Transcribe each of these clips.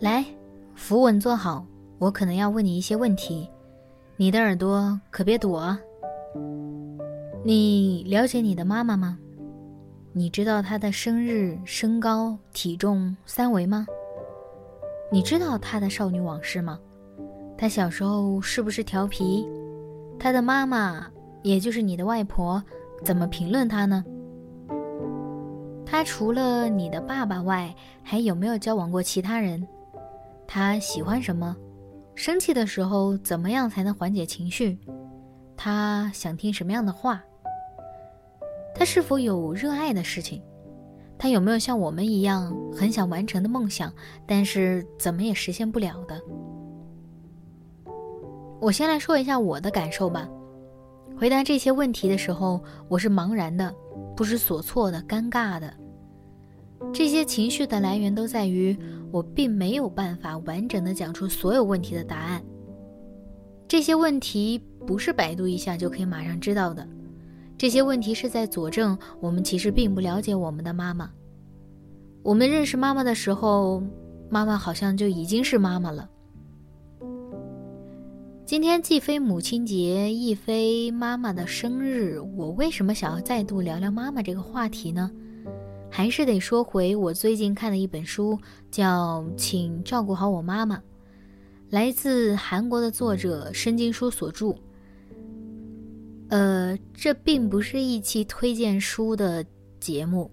来，扶稳坐好，我可能要问你一些问题，你的耳朵可别躲啊。你了解你的妈妈吗？你知道她的生日、身高、体重三围吗？你知道她的少女往事吗？她小时候是不是调皮？她的妈妈，也就是你的外婆，怎么评论她呢？她除了你的爸爸外，还有没有交往过其他人？他喜欢什么？生气的时候怎么样才能缓解情绪？他想听什么样的话？他是否有热爱的事情？他有没有像我们一样很想完成的梦想，但是怎么也实现不了的？我先来说一下我的感受吧。回答这些问题的时候，我是茫然的，不知所措的，尴尬的。这些情绪的来源都在于。我并没有办法完整的讲出所有问题的答案。这些问题不是百度一下就可以马上知道的，这些问题是在佐证我们其实并不了解我们的妈妈。我们认识妈妈的时候，妈妈好像就已经是妈妈了。今天既非母亲节，亦非妈妈的生日，我为什么想要再度聊聊妈妈这个话题呢？还是得说回我最近看的一本书，叫《请照顾好我妈妈》，来自韩国的作者申金书所著。呃，这并不是一期推荐书的节目，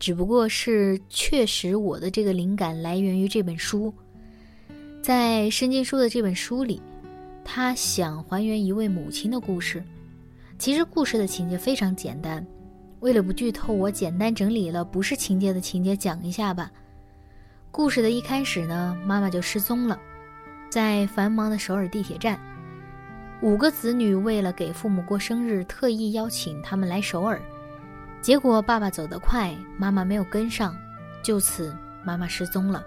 只不过是确实我的这个灵感来源于这本书。在申金书的这本书里，他想还原一位母亲的故事。其实故事的情节非常简单。为了不剧透，我简单整理了不是情节的情节讲一下吧。故事的一开始呢，妈妈就失踪了，在繁忙的首尔地铁站，五个子女为了给父母过生日，特意邀请他们来首尔，结果爸爸走得快，妈妈没有跟上，就此妈妈失踪了。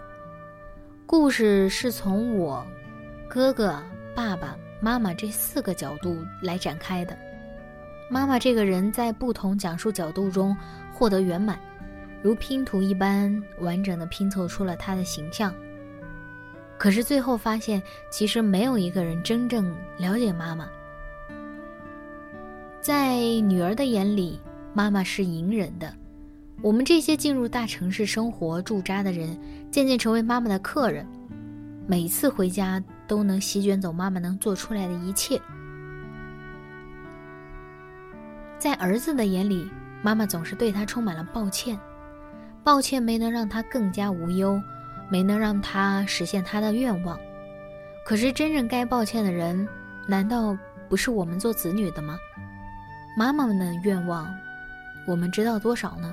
故事是从我、哥哥、爸爸妈妈这四个角度来展开的。妈妈这个人，在不同讲述角度中获得圆满，如拼图一般完整的拼凑出了她的形象。可是最后发现，其实没有一个人真正了解妈妈。在女儿的眼里，妈妈是隐忍的。我们这些进入大城市生活驻扎的人，渐渐成为妈妈的客人，每次回家都能席卷走妈妈能做出来的一切。在儿子的眼里，妈妈总是对他充满了抱歉，抱歉没能让他更加无忧，没能让他实现他的愿望。可是真正该抱歉的人，难道不是我们做子女的吗？妈妈们的愿望，我们知道多少呢？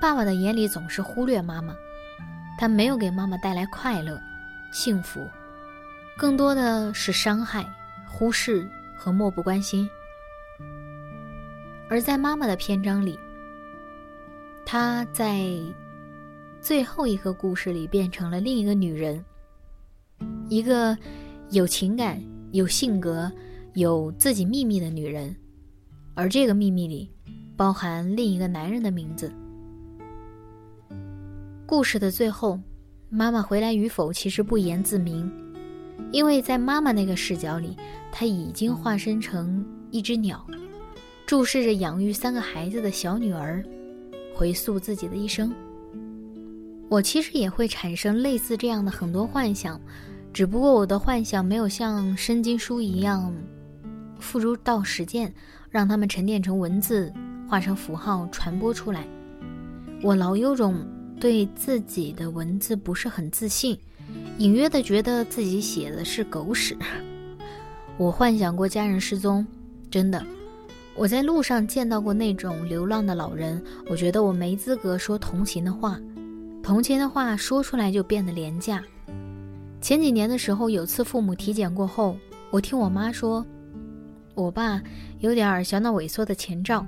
爸爸的眼里总是忽略妈妈，他没有给妈妈带来快乐、幸福，更多的是伤害、忽视。和漠不关心，而在妈妈的篇章里，她在最后一个故事里变成了另一个女人，一个有情感、有性格、有自己秘密的女人，而这个秘密里包含另一个男人的名字。故事的最后，妈妈回来与否其实不言自明。因为在妈妈那个视角里，他已经化身成一只鸟，注视着养育三个孩子的小女儿，回溯自己的一生。我其实也会产生类似这样的很多幻想，只不过我的幻想没有像申经书一样，付诸到实践，让他们沉淀成文字，化成符号传播出来。我老有种对自己的文字不是很自信。隐约的觉得自己写的是狗屎，我幻想过家人失踪，真的。我在路上见到过那种流浪的老人，我觉得我没资格说同情的话，同情的话说出来就变得廉价。前几年的时候，有次父母体检过后，我听我妈说，我爸有点小脑萎缩的前兆。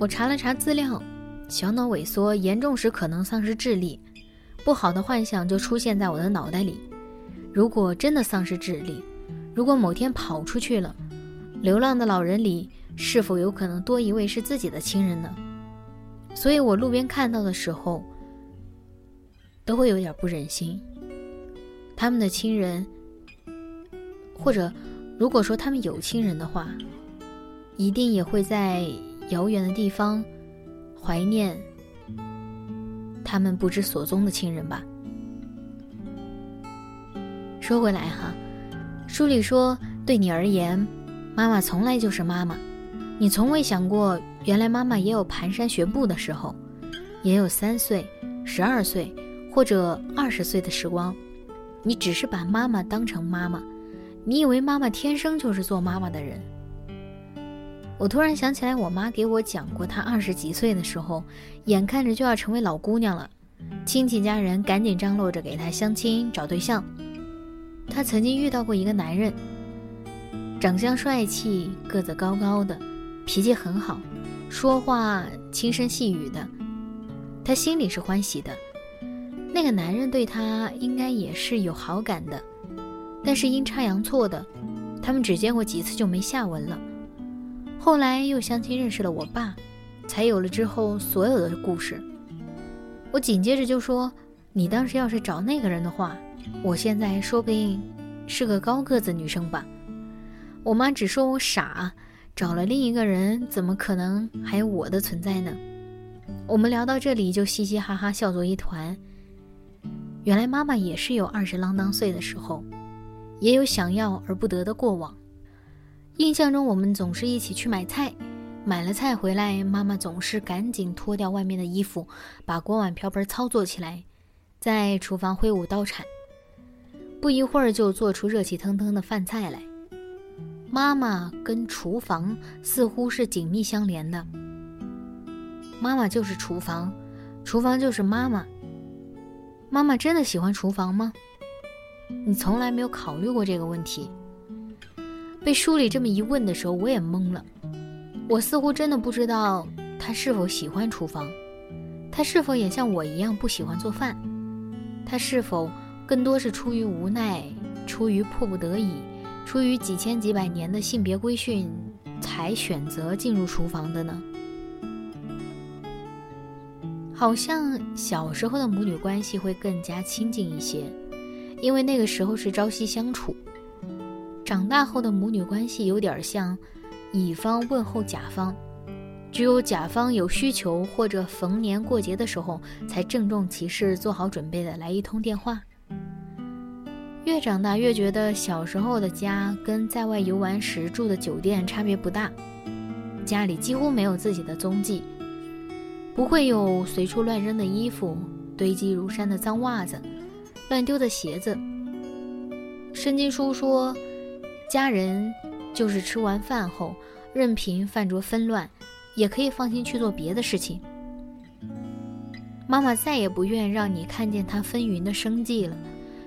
我查了查资料，小脑萎缩严重时可能丧失智力，不好的幻想就出现在我的脑袋里。如果真的丧失智力，如果某天跑出去了，流浪的老人里是否有可能多一位是自己的亲人呢？所以我路边看到的时候，都会有点不忍心。他们的亲人，或者如果说他们有亲人的话，一定也会在。遥远的地方，怀念他们不知所踪的亲人吧。说回来哈，书里说，对你而言，妈妈从来就是妈妈。你从未想过，原来妈妈也有蹒跚学步的时候，也有三岁、十二岁或者二十岁的时光。你只是把妈妈当成妈妈，你以为妈妈天生就是做妈妈的人。我突然想起来，我妈给我讲过，她二十几岁的时候，眼看着就要成为老姑娘了，亲戚家人赶紧张罗着给她相亲找对象。她曾经遇到过一个男人，长相帅气，个子高高的，脾气很好，说话轻声细语的，她心里是欢喜的。那个男人对她应该也是有好感的，但是阴差阳错的，他们只见过几次就没下文了。后来又相亲认识了我爸，才有了之后所有的故事。我紧接着就说：“你当时要是找那个人的话，我现在说不定是个高个子女生吧。”我妈只说我傻，找了另一个人，怎么可能还有我的存在呢？我们聊到这里就嘻嘻哈哈笑作一团。原来妈妈也是有二十啷当岁的时候，也有想要而不得的过往。印象中，我们总是一起去买菜，买了菜回来，妈妈总是赶紧脱掉外面的衣服，把锅碗瓢盆操作起来，在厨房挥舞刀铲，不一会儿就做出热气腾腾的饭菜来。妈妈跟厨房似乎是紧密相连的，妈妈就是厨房，厨房就是妈妈。妈妈真的喜欢厨房吗？你从来没有考虑过这个问题。被书里这么一问的时候，我也懵了。我似乎真的不知道他是否喜欢厨房，他是否也像我一样不喜欢做饭，他是否更多是出于无奈、出于迫不得已、出于几千几百年的性别规训才选择进入厨房的呢？好像小时候的母女关系会更加亲近一些，因为那个时候是朝夕相处。长大后的母女关系有点像，乙方问候甲方，只有甲方有需求或者逢年过节的时候，才郑重其事做好准备的来一通电话。越长大越觉得小时候的家跟在外游玩时住的酒店差别不大，家里几乎没有自己的踪迹，不会有随处乱扔的衣服、堆积如山的脏袜子、乱丢的鞋子。圣经书说。家人就是吃完饭后，任凭饭桌纷乱，也可以放心去做别的事情。妈妈再也不愿让你看见她纷纭的生计了，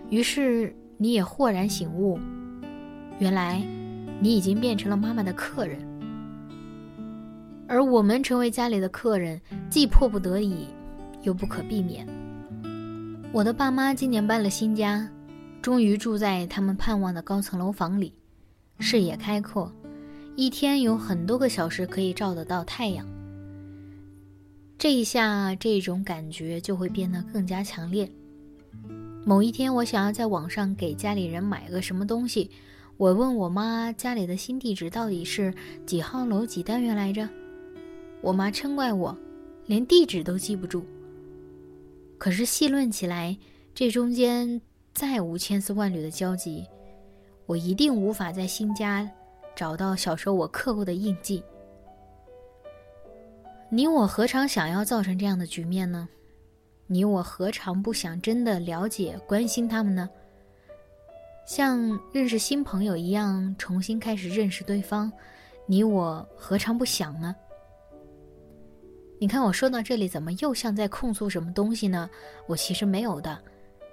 于是你也豁然醒悟，原来你已经变成了妈妈的客人。而我们成为家里的客人，既迫不得已，又不可避免。我的爸妈今年搬了新家，终于住在他们盼望的高层楼房里。视野开阔，一天有很多个小时可以照得到太阳。这一下，这种感觉就会变得更加强烈。某一天，我想要在网上给家里人买个什么东西，我问我妈家里的新地址到底是几号楼几单元来着？我妈嗔怪我，连地址都记不住。可是细论起来，这中间再无千丝万缕的交集。我一定无法在新家找到小时候我刻过的印记。你我何尝想要造成这样的局面呢？你我何尝不想真的了解、关心他们呢？像认识新朋友一样重新开始认识对方，你我何尝不想呢？你看我说到这里，怎么又像在控诉什么东西呢？我其实没有的，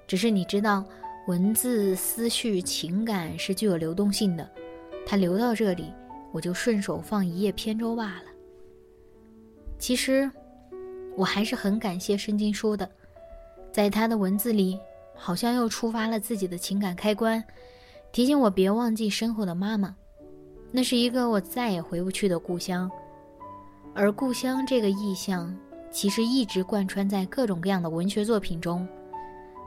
只是你知道，文字、思绪、情感是具有流动性的，它流到这里，我就顺手放一叶扁舟罢了。其实，我还是很感谢申金书的，在他的文字里，好像又触发了自己的情感开关，提醒我别忘记身后的妈妈，那是一个我再也回不去的故乡。而故乡这个意象，其实一直贯穿在各种各样的文学作品中，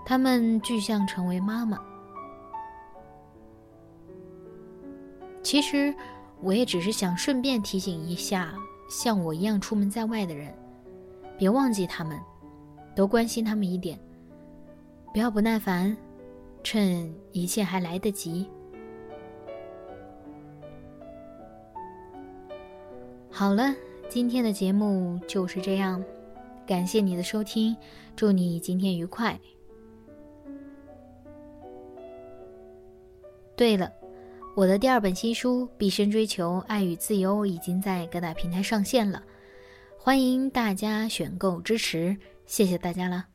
他们具象成为妈妈。其实，我也只是想顺便提醒一下，像我一样出门在外的人，别忘记他们，多关心他们一点，不要不耐烦，趁一切还来得及。好了。今天的节目就是这样，感谢你的收听，祝你今天愉快。对了，我的第二本新书《毕生追求爱与自由》已经在各大平台上线了，欢迎大家选购支持，谢谢大家了。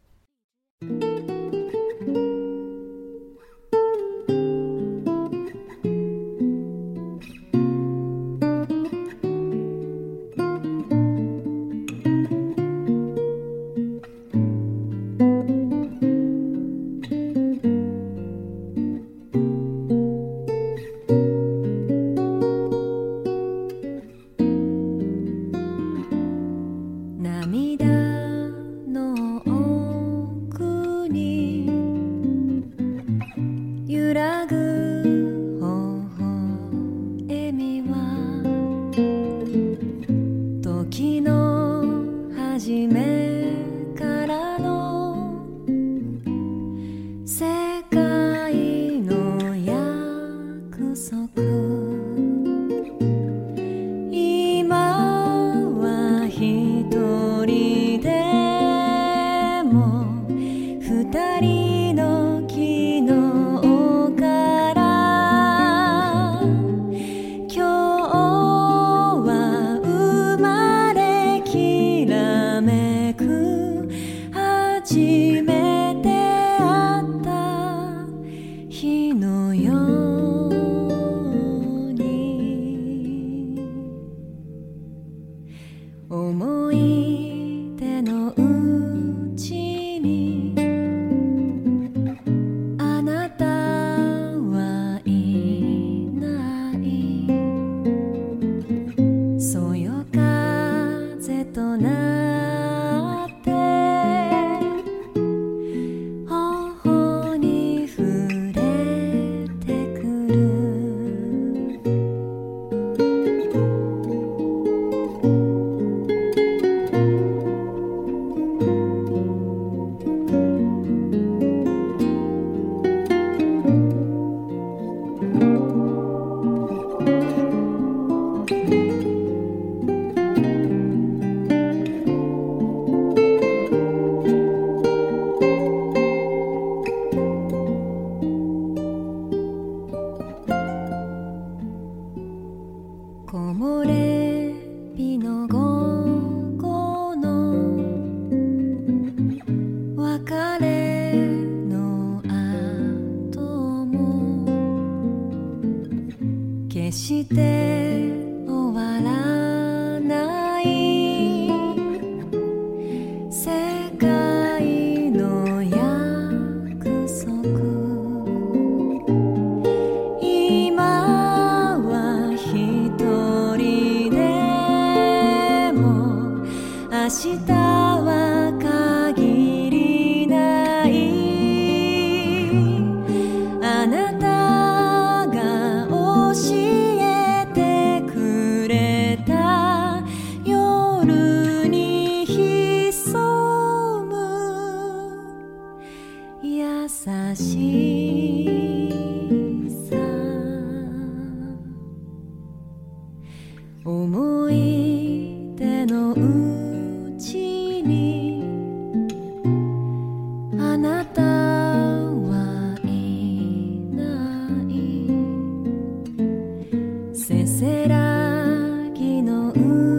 mm.